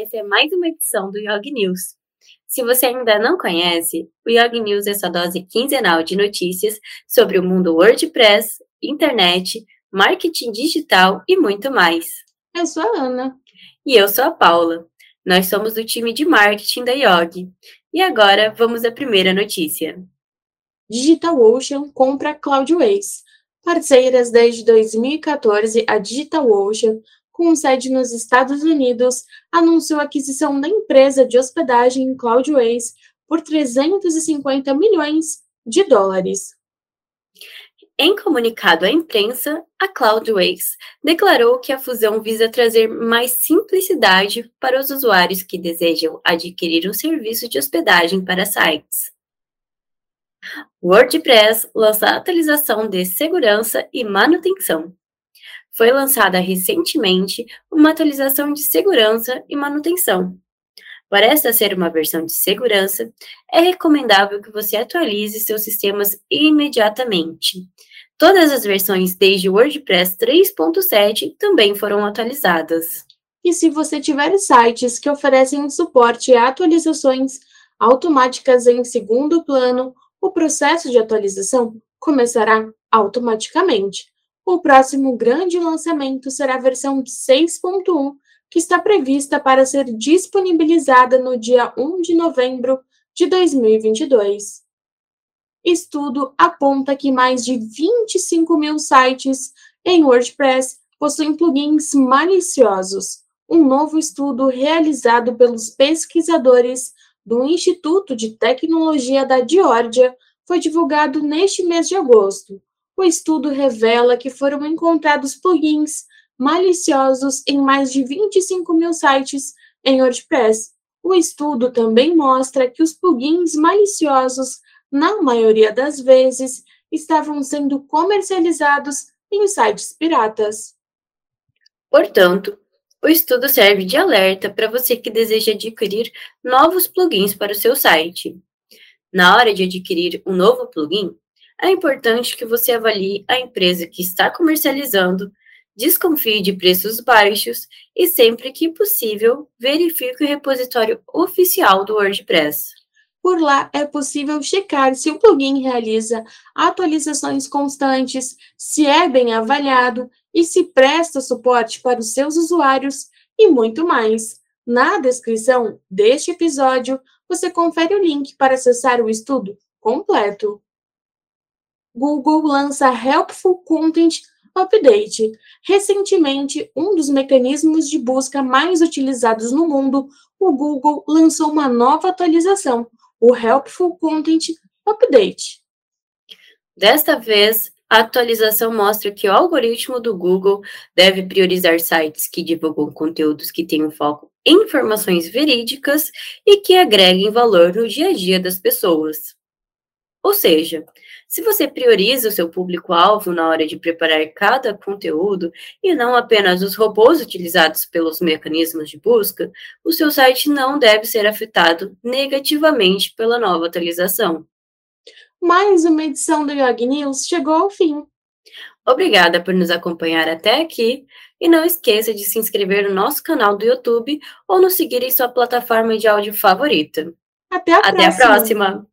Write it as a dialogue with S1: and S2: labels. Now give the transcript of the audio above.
S1: Essa é mais uma edição do Yog News. Se você ainda não conhece, o Yog News é sua dose quinzenal de notícias sobre o mundo WordPress, internet, marketing digital e muito mais.
S2: Eu sou a Ana.
S1: E eu sou a Paula. Nós somos do time de marketing da Yog. E agora vamos à primeira notícia.
S2: DigitalOcean compra Cloudways. Parceiras desde 2014, a DigitalOcean com sede nos Estados Unidos, anunciou a aquisição da empresa de hospedagem Cloudways por 350 milhões de dólares.
S1: Em comunicado à imprensa, a Cloudways declarou que a fusão visa trazer mais simplicidade para os usuários que desejam adquirir um serviço de hospedagem para sites. WordPress lança atualização de segurança e manutenção foi lançada recentemente uma atualização de segurança e manutenção. Para esta ser uma versão de segurança, é recomendável que você atualize seus sistemas imediatamente. Todas as versões desde WordPress 3.7 também foram atualizadas.
S2: E se você tiver sites que oferecem suporte a atualizações automáticas em segundo plano, o processo de atualização começará automaticamente. O próximo grande lançamento será a versão 6.1, que está prevista para ser disponibilizada no dia 1 de novembro de 2022. Estudo aponta que mais de 25 mil sites em WordPress possuem plugins maliciosos. Um novo estudo realizado pelos pesquisadores do Instituto de Tecnologia da Geórgia foi divulgado neste mês de agosto o estudo revela que foram encontrados plugins maliciosos em mais de 25 mil sites em WordPress. O estudo também mostra que os plugins maliciosos, na maioria das vezes, estavam sendo comercializados em sites piratas.
S1: Portanto, o estudo serve de alerta para você que deseja adquirir novos plugins para o seu site. Na hora de adquirir um novo plugin, é importante que você avalie a empresa que está comercializando, desconfie de preços baixos e, sempre que possível, verifique o repositório oficial do WordPress.
S2: Por lá é possível checar se o plugin realiza atualizações constantes, se é bem avaliado e se presta suporte para os seus usuários e muito mais. Na descrição deste episódio, você confere o link para acessar o estudo completo. Google lança Helpful Content Update. Recentemente, um dos mecanismos de busca mais utilizados no mundo, o Google lançou uma nova atualização, o Helpful Content Update.
S1: Desta vez, a atualização mostra que o algoritmo do Google deve priorizar sites que divulgam conteúdos que tenham foco em informações verídicas e que agreguem valor no dia a dia das pessoas. Ou seja, se você prioriza o seu público-alvo na hora de preparar cada conteúdo e não apenas os robôs utilizados pelos mecanismos de busca, o seu site não deve ser afetado negativamente pela nova atualização.
S2: Mais uma edição do Yog News chegou ao fim.
S1: Obrigada por nos acompanhar até aqui e não esqueça de se inscrever no nosso canal do YouTube ou nos seguir em sua plataforma de áudio favorita.
S2: Até a
S1: Até
S2: próxima.
S1: a próxima.